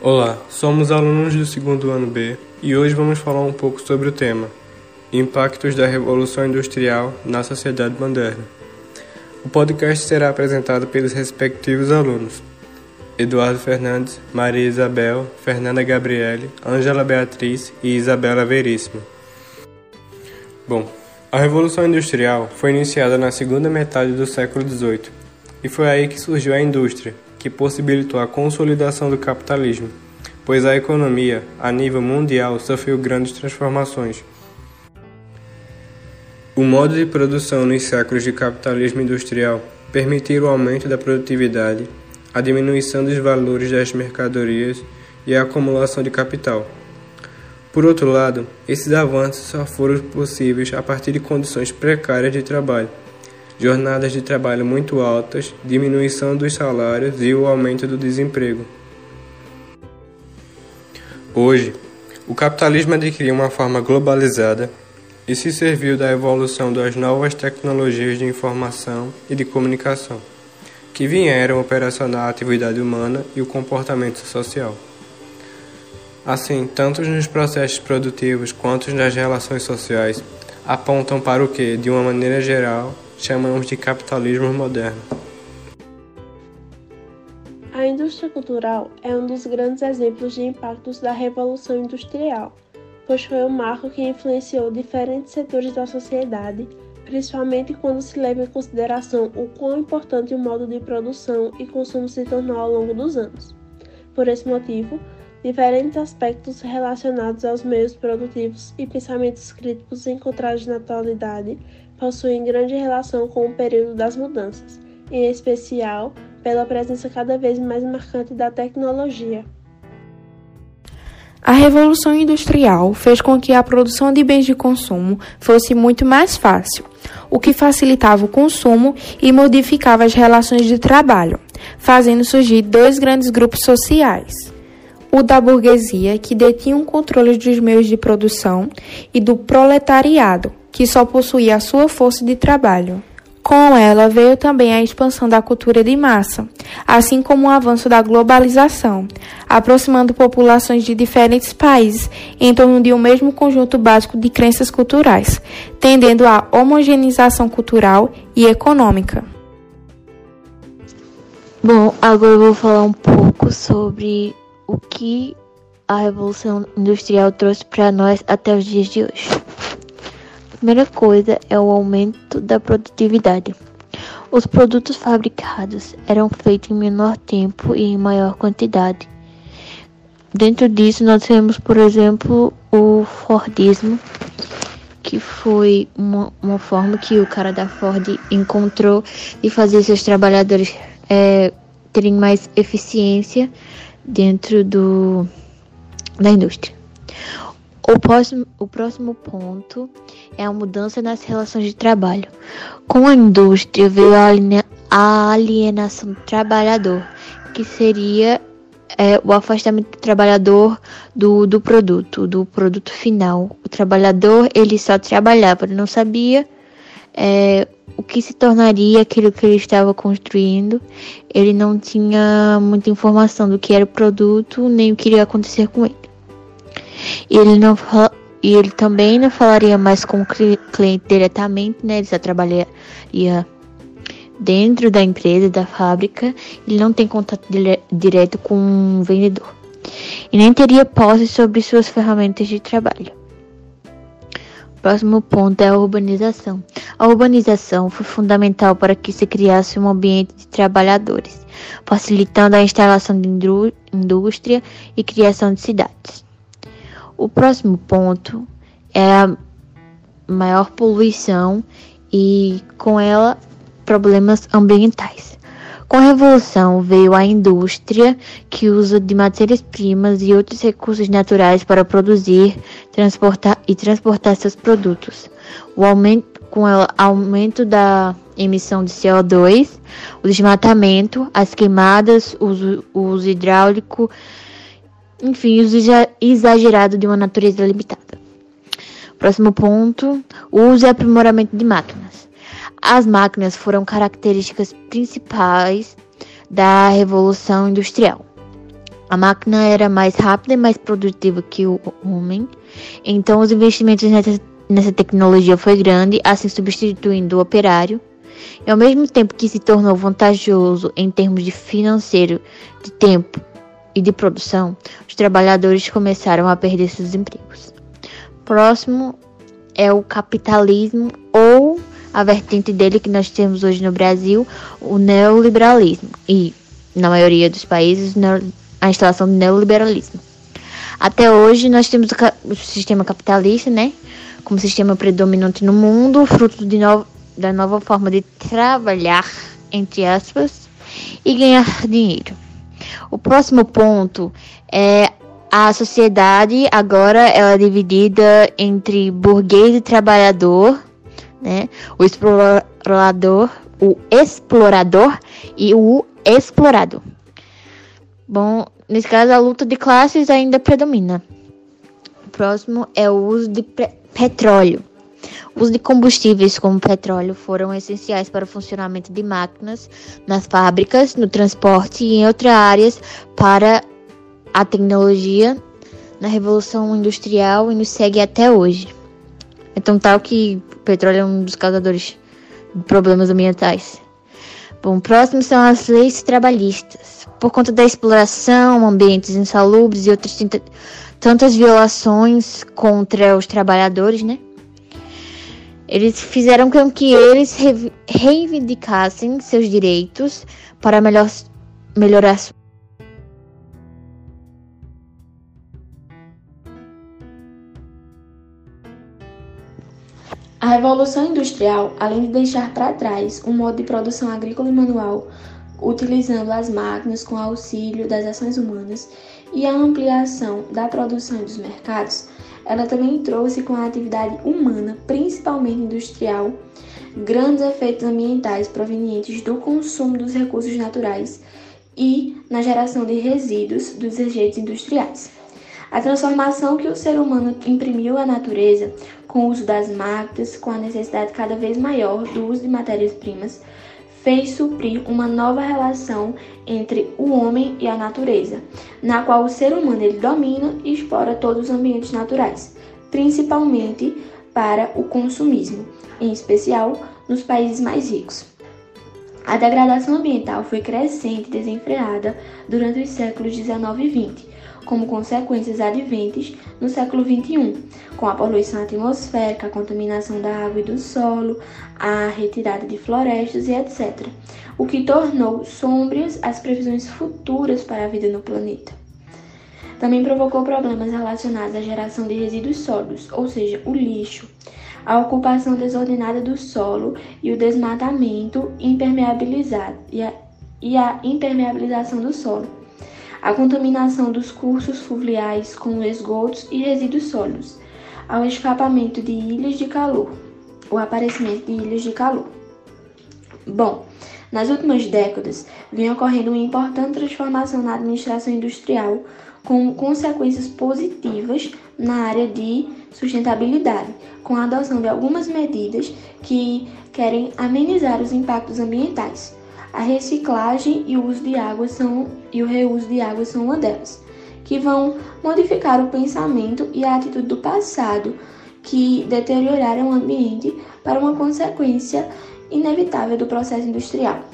Olá, somos alunos do segundo ano B e hoje vamos falar um pouco sobre o tema Impactos da Revolução Industrial na Sociedade Moderna. O podcast será apresentado pelos respectivos alunos Eduardo Fernandes, Maria Isabel, Fernanda Gabriele, Ângela Beatriz e Isabela Veríssimo. Bom, a Revolução Industrial foi iniciada na segunda metade do século XVIII e foi aí que surgiu a indústria, que possibilitou a consolidação do capitalismo, pois a economia, a nível mundial, sofreu grandes transformações. O modo de produção nos séculos de capitalismo industrial permitiu o aumento da produtividade, a diminuição dos valores das mercadorias e a acumulação de capital. Por outro lado, esses avanços só foram possíveis a partir de condições precárias de trabalho jornadas de trabalho muito altas, diminuição dos salários e o aumento do desemprego. Hoje, o capitalismo adquiriu uma forma globalizada e se serviu da evolução das novas tecnologias de informação e de comunicação, que vieram operacionar a atividade humana e o comportamento social. Assim, tanto nos processos produtivos quanto nas relações sociais, apontam para o que, de uma maneira geral, chamamos de capitalismo moderno. A indústria cultural é um dos grandes exemplos de impactos da Revolução Industrial, pois foi um marco que influenciou diferentes setores da sociedade, principalmente quando se leva em consideração o quão importante o modo de produção e consumo se tornou ao longo dos anos. Por esse motivo, diferentes aspectos relacionados aos meios produtivos e pensamentos críticos encontrados na atualidade possuem grande relação com o período das mudanças, em especial pela presença cada vez mais marcante da tecnologia. A Revolução Industrial fez com que a produção de bens de consumo fosse muito mais fácil, o que facilitava o consumo e modificava as relações de trabalho, fazendo surgir dois grandes grupos sociais. O da burguesia, que detinha o controle dos meios de produção, e do proletariado, que só possuía a sua força de trabalho. Com ela veio também a expansão da cultura de massa, assim como o avanço da globalização, aproximando populações de diferentes países em torno de um mesmo conjunto básico de crenças culturais, tendendo à homogeneização cultural e econômica. Bom, agora eu vou falar um pouco sobre o que a Revolução Industrial trouxe para nós até os dias de hoje primeira coisa é o aumento da produtividade. Os produtos fabricados eram feitos em menor tempo e em maior quantidade. Dentro disso, nós temos, por exemplo, o Fordismo, que foi uma, uma forma que o cara da Ford encontrou de fazer seus trabalhadores é, terem mais eficiência dentro do, da indústria. O próximo, o próximo ponto é a mudança nas relações de trabalho. Com a indústria veio a alienação do trabalhador, que seria é, o afastamento do trabalhador do, do produto, do produto final. O trabalhador ele só trabalhava, ele não sabia é, o que se tornaria aquilo que ele estava construindo. Ele não tinha muita informação do que era o produto, nem o que iria acontecer com ele. Ele não e ele também não falaria mais com o cliente diretamente, né? Ele só trabalharia dentro da empresa, da fábrica. Ele não tem contato dire direto com o vendedor. E nem teria posse sobre suas ferramentas de trabalho. Próximo ponto é a urbanização. A urbanização foi fundamental para que se criasse um ambiente de trabalhadores, facilitando a instalação de indústria e criação de cidades. O próximo ponto é a maior poluição e com ela problemas ambientais. Com a revolução veio a indústria que usa de matérias-primas e outros recursos naturais para produzir, transportar e transportar seus produtos. O aumento com o aumento da emissão de CO2, o desmatamento, as queimadas, o uso, uso hidráulico enfim, uso exagerado de uma natureza limitada. Próximo ponto: o uso e aprimoramento de máquinas. As máquinas foram características principais da Revolução Industrial. A máquina era mais rápida e mais produtiva que o homem, então os investimentos nessa, nessa tecnologia foi grande, assim substituindo o operário. E ao mesmo tempo que se tornou vantajoso em termos de financeiro, de tempo e de produção, os trabalhadores começaram a perder seus empregos. Próximo é o capitalismo ou a vertente dele que nós temos hoje no Brasil, o neoliberalismo. E na maioria dos países, a instalação do neoliberalismo. Até hoje, nós temos o, sistema capitalista, né? Como sistema predominante no mundo, fruto no, da nova forma de trabalhar, entre aspas, e ganhar dinheiro. O próximo ponto é a sociedade agora ela é dividida entre burguês e trabalhador, né? O explorador, o explorador e o explorado. Bom, nesse caso a luta de classes ainda predomina. O próximo é o uso de petróleo. O uso de combustíveis como petróleo foram essenciais para o funcionamento de máquinas nas fábricas, no transporte e em outras áreas para a tecnologia na Revolução Industrial e nos segue até hoje. É tão tal que petróleo é um dos causadores de problemas ambientais. Bom, próximo são as leis trabalhistas. Por conta da exploração, ambientes insalubres e outras tantas violações contra os trabalhadores, né? Eles fizeram com que eles reivindicassem seus direitos para melhor, melhorar sua A Revolução Industrial, além de deixar para trás um modo de produção agrícola e manual, utilizando as máquinas com auxílio das ações humanas, e a ampliação da produção e dos mercados, ela também trouxe com a atividade humana, principalmente industrial, grandes efeitos ambientais provenientes do consumo dos recursos naturais e na geração de resíduos dos rejeitos industriais. A transformação que o ser humano imprimiu à natureza com o uso das máquinas, com a necessidade cada vez maior do uso de matérias-primas, fez suprir uma nova relação entre o homem e a natureza, na qual o ser humano ele domina e explora todos os ambientes naturais, principalmente para o consumismo, em especial nos países mais ricos. A degradação ambiental foi crescente e desenfreada durante os séculos 19 e 20, como consequências adventes no século XXI, com a poluição atmosférica, a contaminação da água e do solo, a retirada de florestas e etc., o que tornou sombrias as previsões futuras para a vida no planeta. Também provocou problemas relacionados à geração de resíduos sólidos, ou seja, o lixo, a ocupação desordenada do solo e o desmatamento impermeabilizado e a, e a impermeabilização do solo a contaminação dos cursos fluviais com esgotos e resíduos sólidos, ao escapamento de ilhas de calor, o aparecimento de ilhas de calor. Bom, nas últimas décadas, vem ocorrendo uma importante transformação na administração industrial, com consequências positivas na área de sustentabilidade, com a adoção de algumas medidas que querem amenizar os impactos ambientais. A reciclagem e o uso de água são e o reuso de água são uma delas, que vão modificar o pensamento e a atitude do passado que deterioraram o ambiente para uma consequência inevitável do processo industrial.